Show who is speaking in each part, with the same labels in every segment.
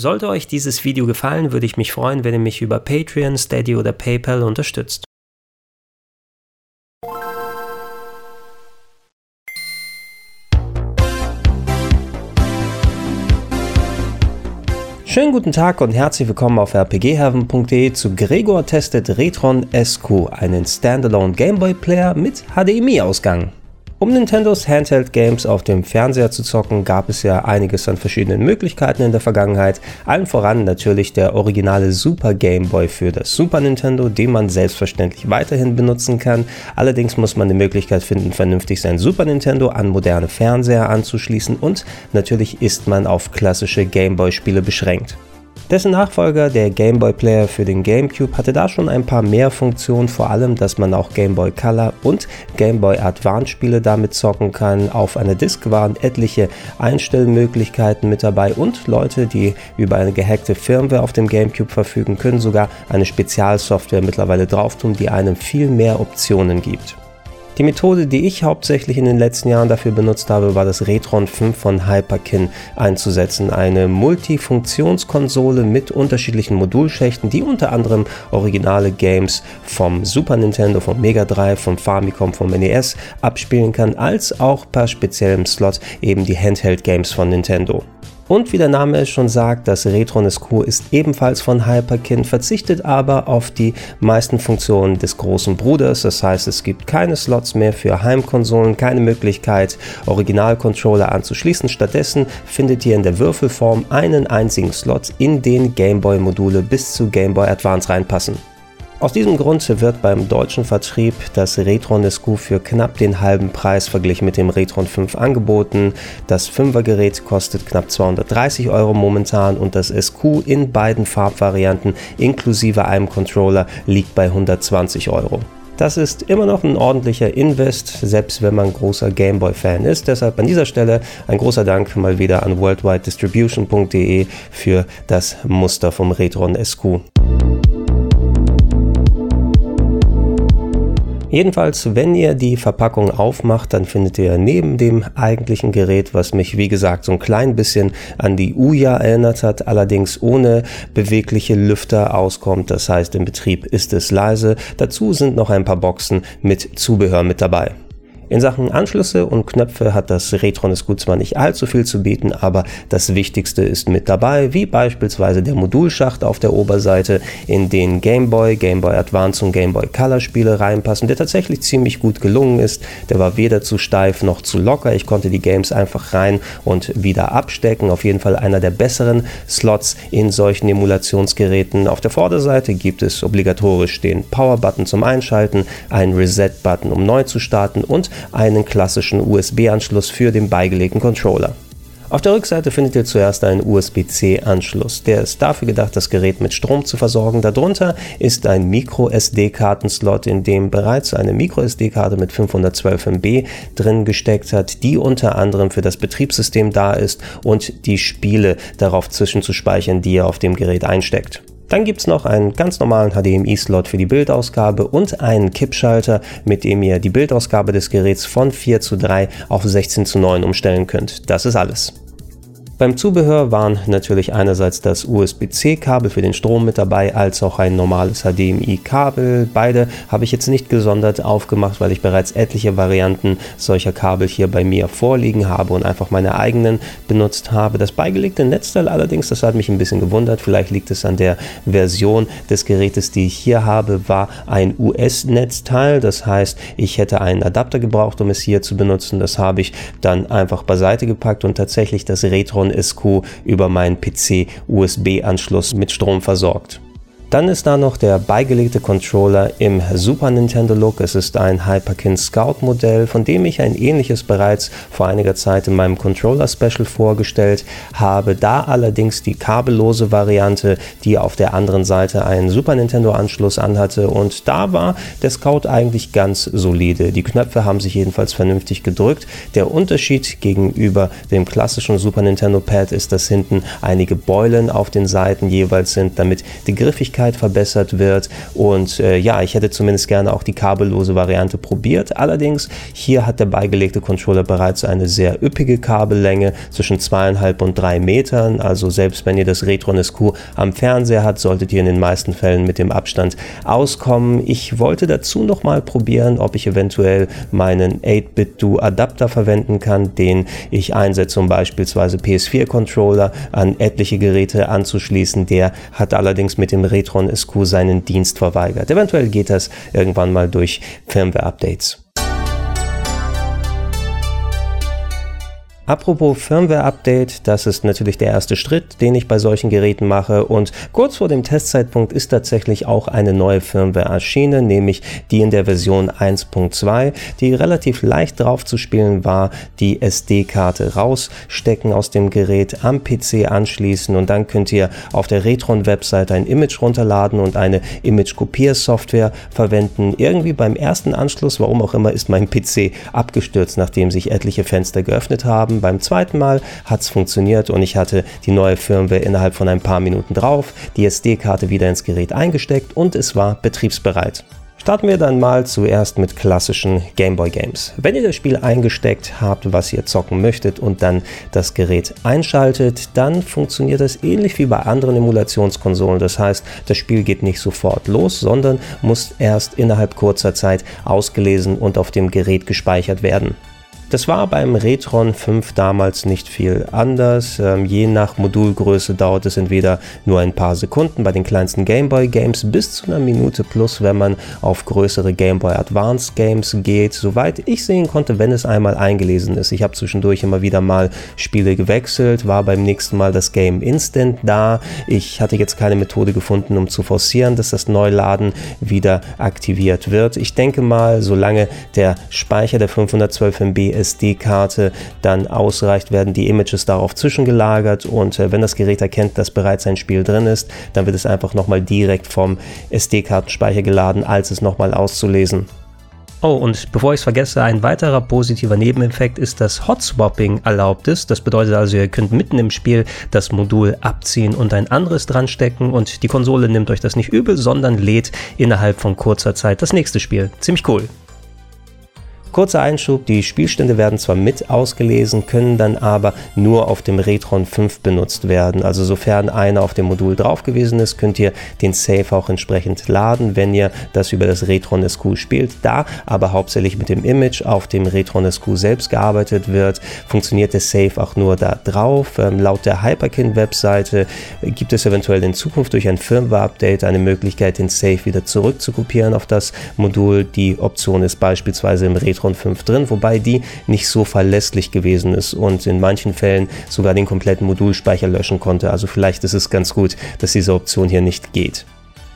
Speaker 1: Sollte euch dieses Video gefallen, würde ich mich freuen, wenn ihr mich über Patreon, Steady oder PayPal unterstützt. Schönen guten Tag und herzlich willkommen auf rpgheaven.de zu Gregor testet Retron SQ, einen Standalone Gameboy Player mit HDMI-Ausgang. Um Nintendos Handheld Games auf dem Fernseher zu zocken, gab es ja einiges an verschiedenen Möglichkeiten in der Vergangenheit. Allen voran natürlich der originale Super Game Boy für das Super Nintendo, den man selbstverständlich weiterhin benutzen kann. Allerdings muss man die Möglichkeit finden, vernünftig sein Super Nintendo an moderne Fernseher anzuschließen und natürlich ist man auf klassische Game Boy Spiele beschränkt. Dessen Nachfolger, der Game Boy Player für den GameCube, hatte da schon ein paar mehr Funktionen, vor allem, dass man auch Game Boy Color und Game Boy Advance Spiele damit zocken kann. Auf einer Disk waren etliche Einstellmöglichkeiten mit dabei und Leute, die über eine gehackte Firmware auf dem GameCube verfügen, können sogar eine Spezialsoftware mittlerweile drauf tun, die einem viel mehr Optionen gibt. Die Methode, die ich hauptsächlich in den letzten Jahren dafür benutzt habe, war das Retron 5 von Hyperkin einzusetzen. Eine Multifunktionskonsole mit unterschiedlichen Modulschächten, die unter anderem originale Games vom Super Nintendo, vom Mega Drive, vom Famicom, vom NES abspielen kann, als auch per speziellem Slot eben die Handheld Games von Nintendo. Und wie der Name es schon sagt, das Retron SQ ist ebenfalls von Hyperkin, verzichtet aber auf die meisten Funktionen des großen Bruders. Das heißt, es gibt keine Slots mehr für Heimkonsolen, keine Möglichkeit, Originalcontroller anzuschließen. Stattdessen findet ihr in der Würfelform einen einzigen Slot, in den Gameboy-Module bis zu Game Boy Advance reinpassen. Aus diesem Grund wird beim deutschen Vertrieb das Retron SQ für knapp den halben Preis verglichen mit dem Retron 5 angeboten. Das 5er Gerät kostet knapp 230 Euro momentan und das SQ in beiden Farbvarianten inklusive einem Controller liegt bei 120 Euro. Das ist immer noch ein ordentlicher Invest, selbst wenn man großer Gameboy-Fan ist. Deshalb an dieser Stelle ein großer Dank mal wieder an worldwidedistribution.de für das Muster vom Retron SQ. Jedenfalls, wenn ihr die Verpackung aufmacht, dann findet ihr neben dem eigentlichen Gerät, was mich wie gesagt so ein klein bisschen an die Uja erinnert hat, allerdings ohne bewegliche Lüfter auskommt. Das heißt, im Betrieb ist es leise. Dazu sind noch ein paar Boxen mit Zubehör mit dabei. In Sachen Anschlüsse und Knöpfe hat das Retron SQ zwar nicht allzu viel zu bieten, aber das Wichtigste ist mit dabei, wie beispielsweise der Modulschacht auf der Oberseite, in den Game Boy, Game Boy Advance und Game Boy Color Spiele reinpassen, der tatsächlich ziemlich gut gelungen ist. Der war weder zu steif noch zu locker. Ich konnte die Games einfach rein und wieder abstecken. Auf jeden Fall einer der besseren Slots in solchen Emulationsgeräten. Auf der Vorderseite gibt es obligatorisch den Power Button zum Einschalten, einen Reset Button um neu zu starten und einen klassischen USB-Anschluss für den beigelegten Controller. Auf der Rückseite findet ihr zuerst einen USB-C-Anschluss. Der ist dafür gedacht, das Gerät mit Strom zu versorgen. Darunter ist ein Micro-SD-Kartenslot, in dem bereits eine Micro-SD-Karte mit 512 MB drin gesteckt hat, die unter anderem für das Betriebssystem da ist und die Spiele darauf zwischenzuspeichern, die ihr auf dem Gerät einsteckt. Dann gibt es noch einen ganz normalen HDMI-Slot für die Bildausgabe und einen Kippschalter, mit dem ihr die Bildausgabe des Geräts von 4 zu 3 auf 16 zu 9 umstellen könnt. Das ist alles. Beim Zubehör waren natürlich einerseits das USB-C-Kabel für den Strom mit dabei, als auch ein normales HDMI-Kabel. Beide habe ich jetzt nicht gesondert aufgemacht, weil ich bereits etliche Varianten solcher Kabel hier bei mir vorliegen habe und einfach meine eigenen benutzt habe. Das beigelegte Netzteil allerdings, das hat mich ein bisschen gewundert. Vielleicht liegt es an der Version des Gerätes, die ich hier habe, war ein US-Netzteil. Das heißt, ich hätte einen Adapter gebraucht, um es hier zu benutzen. Das habe ich dann einfach beiseite gepackt und tatsächlich das Retron von SQ über meinen PC USB-Anschluss mit Strom versorgt. Dann ist da noch der beigelegte Controller im Super Nintendo Look. Es ist ein Hyperkin Scout Modell, von dem ich ein ähnliches bereits vor einiger Zeit in meinem Controller Special vorgestellt habe. Da allerdings die kabellose Variante, die auf der anderen Seite einen Super Nintendo Anschluss anhatte. Und da war der Scout eigentlich ganz solide. Die Knöpfe haben sich jedenfalls vernünftig gedrückt. Der Unterschied gegenüber dem klassischen Super Nintendo Pad ist, dass hinten einige Beulen auf den Seiten jeweils sind, damit die Griffigkeit Geschwindigkeit verbessert wird und äh, ja, ich hätte zumindest gerne auch die kabellose Variante probiert. Allerdings, hier hat der beigelegte Controller bereits eine sehr üppige Kabellänge zwischen zweieinhalb und drei Metern, also selbst wenn ihr das Retron SQ am Fernseher habt, solltet ihr in den meisten Fällen mit dem Abstand auskommen. Ich wollte dazu noch mal probieren, ob ich eventuell meinen 8-Bit-Do Adapter verwenden kann, den ich einsetze, um beispielsweise PS4-Controller an etliche Geräte anzuschließen. Der hat allerdings mit dem Retron SQ seinen Dienst verweigert. Eventuell geht das irgendwann mal durch Firmware-Updates. Apropos Firmware-Update, das ist natürlich der erste Schritt, den ich bei solchen Geräten mache. Und kurz vor dem Testzeitpunkt ist tatsächlich auch eine neue Firmware erschienen, nämlich die in der Version 1.2, die relativ leicht drauf zu spielen war, die SD-Karte rausstecken aus dem Gerät, am PC anschließen und dann könnt ihr auf der Retron-Website ein Image runterladen und eine Image-Kopiersoftware verwenden. Irgendwie beim ersten Anschluss, warum auch immer, ist mein PC abgestürzt, nachdem sich etliche Fenster geöffnet haben beim zweiten Mal hat es funktioniert und ich hatte die neue Firmware innerhalb von ein paar Minuten drauf, die SD-Karte wieder ins Gerät eingesteckt und es war betriebsbereit. Starten wir dann mal zuerst mit klassischen Gameboy Games. Wenn ihr das Spiel eingesteckt habt, was ihr zocken möchtet und dann das Gerät einschaltet, dann funktioniert das ähnlich wie bei anderen Emulationskonsolen. Das heißt, das Spiel geht nicht sofort los, sondern muss erst innerhalb kurzer Zeit ausgelesen und auf dem Gerät gespeichert werden. Das war beim Retron 5 damals nicht viel anders. Ähm, je nach Modulgröße dauert es entweder nur ein paar Sekunden bei den kleinsten Gameboy Games bis zu einer Minute plus, wenn man auf größere Gameboy Advance Games geht. Soweit ich sehen konnte, wenn es einmal eingelesen ist. Ich habe zwischendurch immer wieder mal Spiele gewechselt, war beim nächsten Mal das Game instant da. Ich hatte jetzt keine Methode gefunden, um zu forcieren, dass das Neuladen wieder aktiviert wird. Ich denke mal, solange der Speicher der 512 MB SD-Karte dann ausreicht, werden die Images darauf zwischengelagert und äh, wenn das Gerät erkennt, dass bereits ein Spiel drin ist, dann wird es einfach nochmal direkt vom SD-Kartenspeicher geladen, als es nochmal auszulesen. Oh, und bevor ich es vergesse, ein weiterer positiver Nebeneffekt ist, dass Hot-Swapping erlaubt ist. Das bedeutet also, ihr könnt mitten im Spiel das Modul abziehen und ein anderes dran stecken und die Konsole nimmt euch das nicht übel, sondern lädt innerhalb von kurzer Zeit das nächste Spiel. Ziemlich cool. Kurzer Einschub, die Spielstände werden zwar mit ausgelesen, können dann aber nur auf dem Retron 5 benutzt werden. Also sofern einer auf dem Modul drauf gewesen ist, könnt ihr den Save auch entsprechend laden, wenn ihr das über das Retron SQ spielt. Da aber hauptsächlich mit dem Image auf dem Retron SQ selbst gearbeitet wird, funktioniert der Save auch nur da drauf. Ähm, laut der Hyperkin-Webseite gibt es eventuell in Zukunft durch ein Firmware-Update eine Möglichkeit, den Save wieder zurückzukopieren auf das Modul. Die Option ist beispielsweise im Retron Retron 5 drin, wobei die nicht so verlässlich gewesen ist und in manchen Fällen sogar den kompletten Modulspeicher löschen konnte. Also vielleicht ist es ganz gut, dass diese Option hier nicht geht.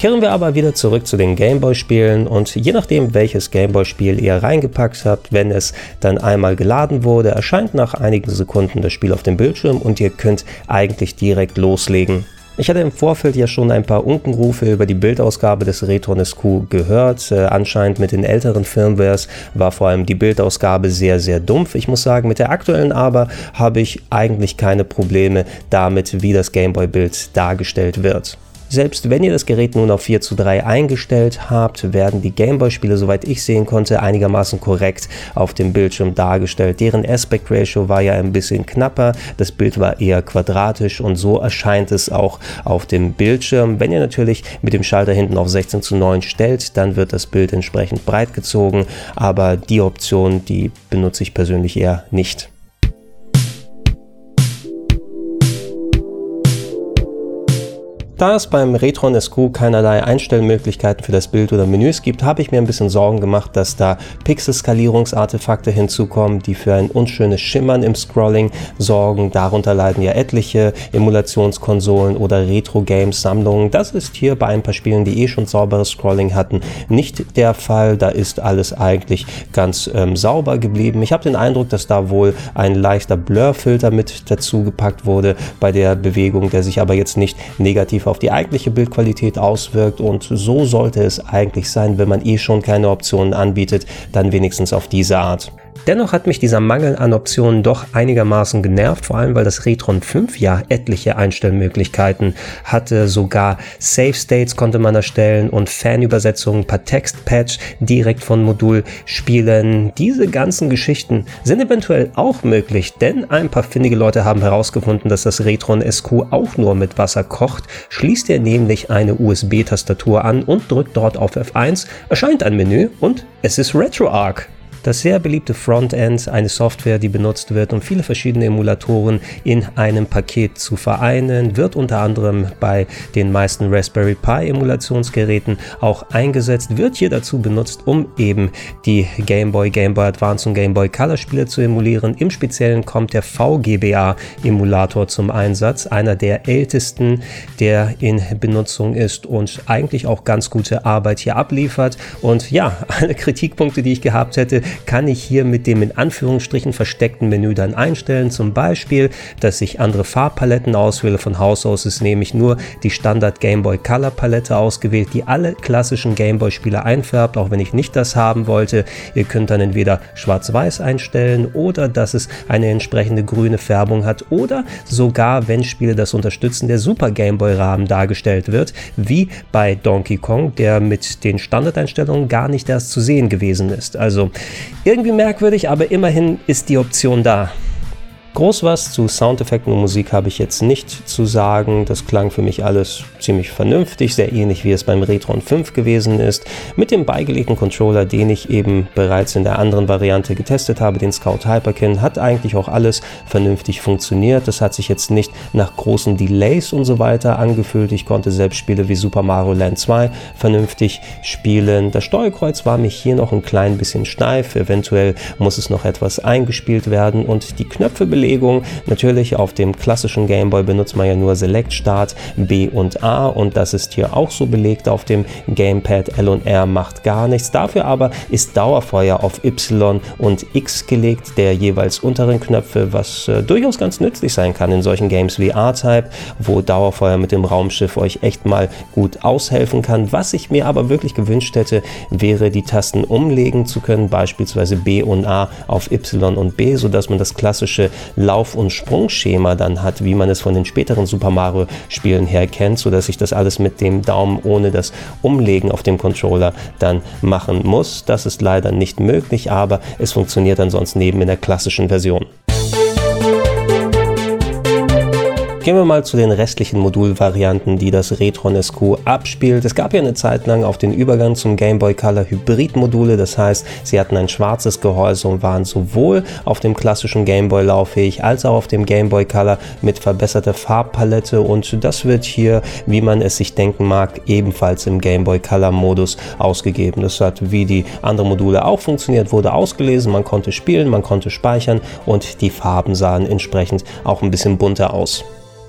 Speaker 1: Kehren wir aber wieder zurück zu den Gameboy-Spielen und je nachdem, welches Gameboy-Spiel ihr reingepackt habt, wenn es dann einmal geladen wurde, erscheint nach einigen Sekunden das Spiel auf dem Bildschirm und ihr könnt eigentlich direkt loslegen. Ich hatte im Vorfeld ja schon ein paar Unkenrufe über die Bildausgabe des Retron SQ gehört. Äh, anscheinend mit den älteren Firmwares war vor allem die Bildausgabe sehr, sehr dumpf. Ich muss sagen, mit der aktuellen aber habe ich eigentlich keine Probleme damit, wie das Gameboy-Bild dargestellt wird. Selbst wenn ihr das Gerät nun auf 4 zu 3 eingestellt habt, werden die Gameboy-Spiele, soweit ich sehen konnte, einigermaßen korrekt auf dem Bildschirm dargestellt. Deren Aspect Ratio war ja ein bisschen knapper, das Bild war eher quadratisch und so erscheint es auch auf dem Bildschirm. Wenn ihr natürlich mit dem Schalter hinten auf 16 zu 9 stellt, dann wird das Bild entsprechend breit gezogen, aber die Option, die benutze ich persönlich eher nicht. Da es beim Retron SQ keinerlei Einstellmöglichkeiten für das Bild oder Menüs gibt, habe ich mir ein bisschen Sorgen gemacht, dass da Pixel-Skalierungsartefakte hinzukommen, die für ein unschönes Schimmern im Scrolling sorgen. Darunter leiden ja etliche Emulationskonsolen oder Retro-Games-Sammlungen. Das ist hier bei ein paar Spielen, die eh schon sauberes Scrolling hatten, nicht der Fall. Da ist alles eigentlich ganz ähm, sauber geblieben. Ich habe den Eindruck, dass da wohl ein leichter Blur-Filter mit dazu gepackt wurde bei der Bewegung, der sich aber jetzt nicht negativ auf auf die eigentliche Bildqualität auswirkt und so sollte es eigentlich sein, wenn man eh schon keine Optionen anbietet, dann wenigstens auf diese Art. Dennoch hat mich dieser Mangel an Optionen doch einigermaßen genervt, vor allem weil das Retron 5 ja etliche Einstellmöglichkeiten hatte. Sogar Save States konnte man erstellen und Fanübersetzungen per Textpatch direkt von Modul spielen. Diese ganzen Geschichten sind eventuell auch möglich, denn ein paar findige Leute haben herausgefunden, dass das Retron SQ auch nur mit Wasser kocht. Schließt ihr nämlich eine USB-Tastatur an und drückt dort auf F1, erscheint ein Menü und es ist RetroArch. Das sehr beliebte Frontend, eine Software, die benutzt wird, um viele verschiedene Emulatoren in einem Paket zu vereinen, wird unter anderem bei den meisten Raspberry Pi Emulationsgeräten auch eingesetzt, wird hier dazu benutzt, um eben die Game Boy, Game Boy Advance und Game Boy Color Spiele zu emulieren. Im Speziellen kommt der VGBA Emulator zum Einsatz, einer der ältesten, der in Benutzung ist und eigentlich auch ganz gute Arbeit hier abliefert. Und ja, alle Kritikpunkte, die ich gehabt hätte, kann ich hier mit dem in Anführungsstrichen versteckten Menü dann einstellen. Zum Beispiel, dass ich andere Farbpaletten auswähle. Von Haus aus ist nämlich nur die Standard Game Boy Color Palette ausgewählt, die alle klassischen Game Boy Spiele einfärbt, auch wenn ich nicht das haben wollte. Ihr könnt dann entweder schwarz-weiß einstellen oder dass es eine entsprechende grüne Färbung hat oder sogar, wenn Spiele das unterstützen, der Super Game Boy Rahmen dargestellt wird, wie bei Donkey Kong, der mit den Standardeinstellungen gar nicht erst zu sehen gewesen ist. Also irgendwie merkwürdig, aber immerhin ist die Option da. Groß was zu Soundeffekten und Musik habe ich jetzt nicht zu sagen. Das klang für mich alles ziemlich vernünftig, sehr ähnlich wie es beim Retron 5 gewesen ist. Mit dem beigelegten Controller, den ich eben bereits in der anderen Variante getestet habe, den Scout Hyperkin, hat eigentlich auch alles vernünftig funktioniert. Das hat sich jetzt nicht nach großen Delays und so weiter angefühlt. Ich konnte selbst Spiele wie Super Mario Land 2 vernünftig spielen. Das Steuerkreuz war mich hier noch ein klein bisschen steif. Eventuell muss es noch etwas eingespielt werden und die Knöpfe Belegung. Natürlich auf dem klassischen Gameboy benutzt man ja nur Select, Start, B und A und das ist hier auch so belegt auf dem Gamepad. L und R macht gar nichts. Dafür aber ist Dauerfeuer auf Y und X gelegt, der jeweils unteren Knöpfe, was äh, durchaus ganz nützlich sein kann in solchen Games wie R-Type, wo Dauerfeuer mit dem Raumschiff euch echt mal gut aushelfen kann. Was ich mir aber wirklich gewünscht hätte, wäre die Tasten umlegen zu können, beispielsweise B und A auf Y und B, sodass man das klassische Lauf- und Sprungschema dann hat, wie man es von den späteren Super Mario Spielen her kennt, sodass ich das alles mit dem Daumen ohne das Umlegen auf dem Controller dann machen muss. Das ist leider nicht möglich, aber es funktioniert ansonsten neben in der klassischen Version. Gehen wir mal zu den restlichen Modulvarianten, die das Retron SQ abspielt. Es gab ja eine Zeit lang auf den Übergang zum Game Boy Color Hybrid-Module, das heißt, sie hatten ein schwarzes Gehäuse und waren sowohl auf dem klassischen Game Boy lauffähig als auch auf dem Game Boy Color mit verbesserter Farbpalette und das wird hier, wie man es sich denken mag, ebenfalls im Game Boy Color Modus ausgegeben. Das hat wie die anderen Module auch funktioniert, wurde ausgelesen, man konnte spielen, man konnte speichern und die Farben sahen entsprechend auch ein bisschen bunter aus.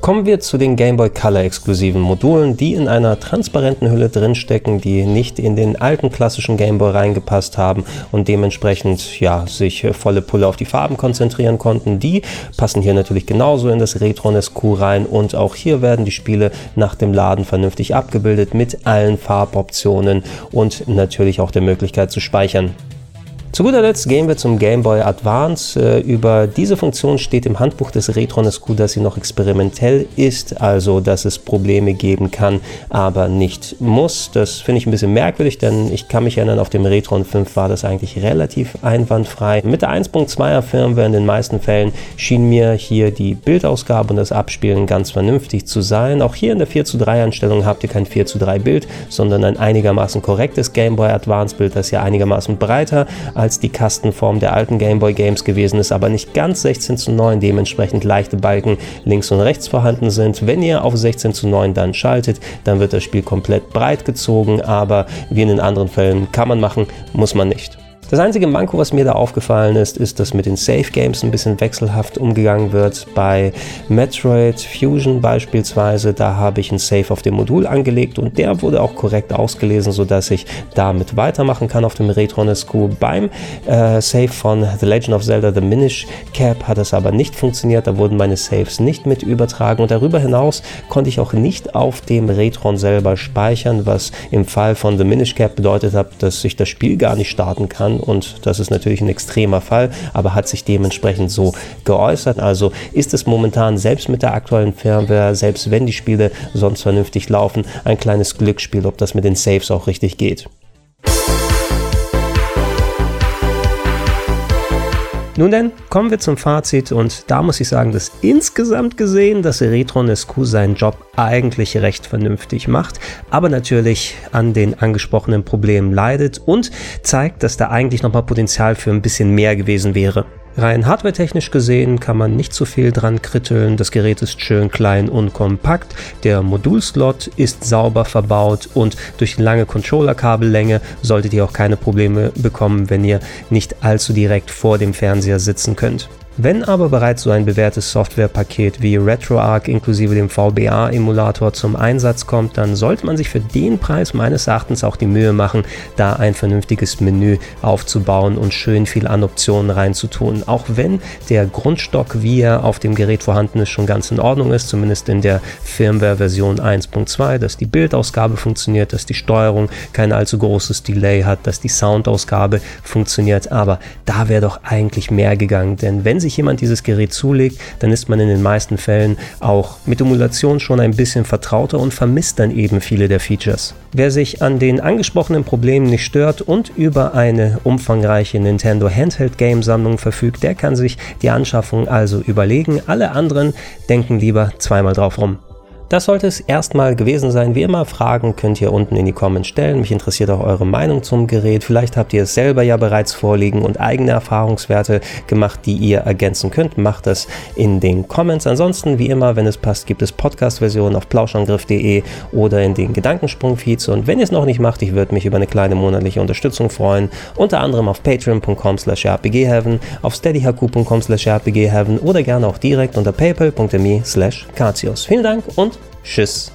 Speaker 1: Kommen wir zu den Game Boy Color exklusiven Modulen, die in einer transparenten Hülle drinstecken, die nicht in den alten klassischen Game Boy reingepasst haben und dementsprechend ja, sich volle Pulle auf die Farben konzentrieren konnten. Die passen hier natürlich genauso in das Retron SQ rein und auch hier werden die Spiele nach dem Laden vernünftig abgebildet mit allen Farboptionen und natürlich auch der Möglichkeit zu speichern. Zu guter Letzt gehen wir zum Game Boy Advance. Äh, über diese Funktion steht im Handbuch des Retron SQ, dass sie noch experimentell ist, also dass es Probleme geben kann, aber nicht muss. Das finde ich ein bisschen merkwürdig, denn ich kann mich erinnern, auf dem Retron 5 war das eigentlich relativ einwandfrei. Mit der 1.2er Firmware in den meisten Fällen schien mir hier die Bildausgabe und das Abspielen ganz vernünftig zu sein. Auch hier in der 4 zu 3 Einstellung habt ihr kein 4 zu 3 Bild, sondern ein einigermaßen korrektes Game Boy Advance Bild, das ja einigermaßen breiter als die Kastenform der alten Game Boy Games gewesen ist, aber nicht ganz 16 zu 9, dementsprechend leichte Balken links und rechts vorhanden sind. Wenn ihr auf 16 zu 9 dann schaltet, dann wird das Spiel komplett breit gezogen, aber wie in den anderen Fällen kann man machen, muss man nicht. Das einzige Manko, was mir da aufgefallen ist, ist, dass mit den Safe Games ein bisschen wechselhaft umgegangen wird. Bei Metroid Fusion beispielsweise, da habe ich ein Safe auf dem Modul angelegt und der wurde auch korrekt ausgelesen, sodass ich damit weitermachen kann auf dem Retron SQ. Beim äh, Save von The Legend of Zelda The Minish Cap hat es aber nicht funktioniert, da wurden meine Saves nicht mit übertragen und darüber hinaus konnte ich auch nicht auf dem Retron selber speichern, was im Fall von The Minish Cap bedeutet hat, dass ich das Spiel gar nicht starten kann und das ist natürlich ein extremer Fall, aber hat sich dementsprechend so geäußert. Also ist es momentan selbst mit der aktuellen Firmware, selbst wenn die Spiele sonst vernünftig laufen, ein kleines Glücksspiel, ob das mit den Saves auch richtig geht. Nun denn, kommen wir zum Fazit und da muss ich sagen, dass insgesamt gesehen das Retron SQ seinen Job eigentlich recht vernünftig macht, aber natürlich an den angesprochenen Problemen leidet und zeigt, dass da eigentlich nochmal Potenzial für ein bisschen mehr gewesen wäre. Rein hardwaretechnisch gesehen kann man nicht zu viel dran kritteln. Das Gerät ist schön klein und kompakt. Der Modulslot ist sauber verbaut und durch lange Controller-Kabellänge solltet ihr auch keine Probleme bekommen, wenn ihr nicht allzu direkt vor dem Fernseher sitzen könnt. Wenn aber bereits so ein bewährtes Softwarepaket wie RetroArch inklusive dem VBA-Emulator zum Einsatz kommt, dann sollte man sich für den Preis meines Erachtens auch die Mühe machen, da ein vernünftiges Menü aufzubauen und schön viel an Optionen reinzutun. Auch wenn der Grundstock, wie er auf dem Gerät vorhanden ist, schon ganz in Ordnung ist, zumindest in der Firmware-Version 1.2, dass die Bildausgabe funktioniert, dass die Steuerung kein allzu großes Delay hat, dass die Soundausgabe funktioniert, aber da wäre doch eigentlich mehr gegangen, denn wenn sich sich jemand dieses Gerät zulegt, dann ist man in den meisten Fällen auch mit Emulation schon ein bisschen vertrauter und vermisst dann eben viele der Features. Wer sich an den angesprochenen Problemen nicht stört und über eine umfangreiche Nintendo Handheld Game Sammlung verfügt, der kann sich die Anschaffung also überlegen. Alle anderen denken lieber zweimal drauf rum. Das sollte es erstmal gewesen sein. Wie immer, Fragen könnt ihr unten in die Comments stellen. Mich interessiert auch eure Meinung zum Gerät. Vielleicht habt ihr es selber ja bereits vorliegen und eigene Erfahrungswerte gemacht, die ihr ergänzen könnt. Macht das in den Comments. Ansonsten, wie immer, wenn es passt, gibt es Podcast-Versionen auf plauschangriff.de oder in den Gedankensprung-Feeds. Und wenn ihr es noch nicht macht, ich würde mich über eine kleine monatliche Unterstützung freuen. Unter anderem auf patreon.com slash rpgheaven, auf steadyhq.com slash rpgheaven oder gerne auch direkt unter paypal.me slash Vielen Dank und Tschüss.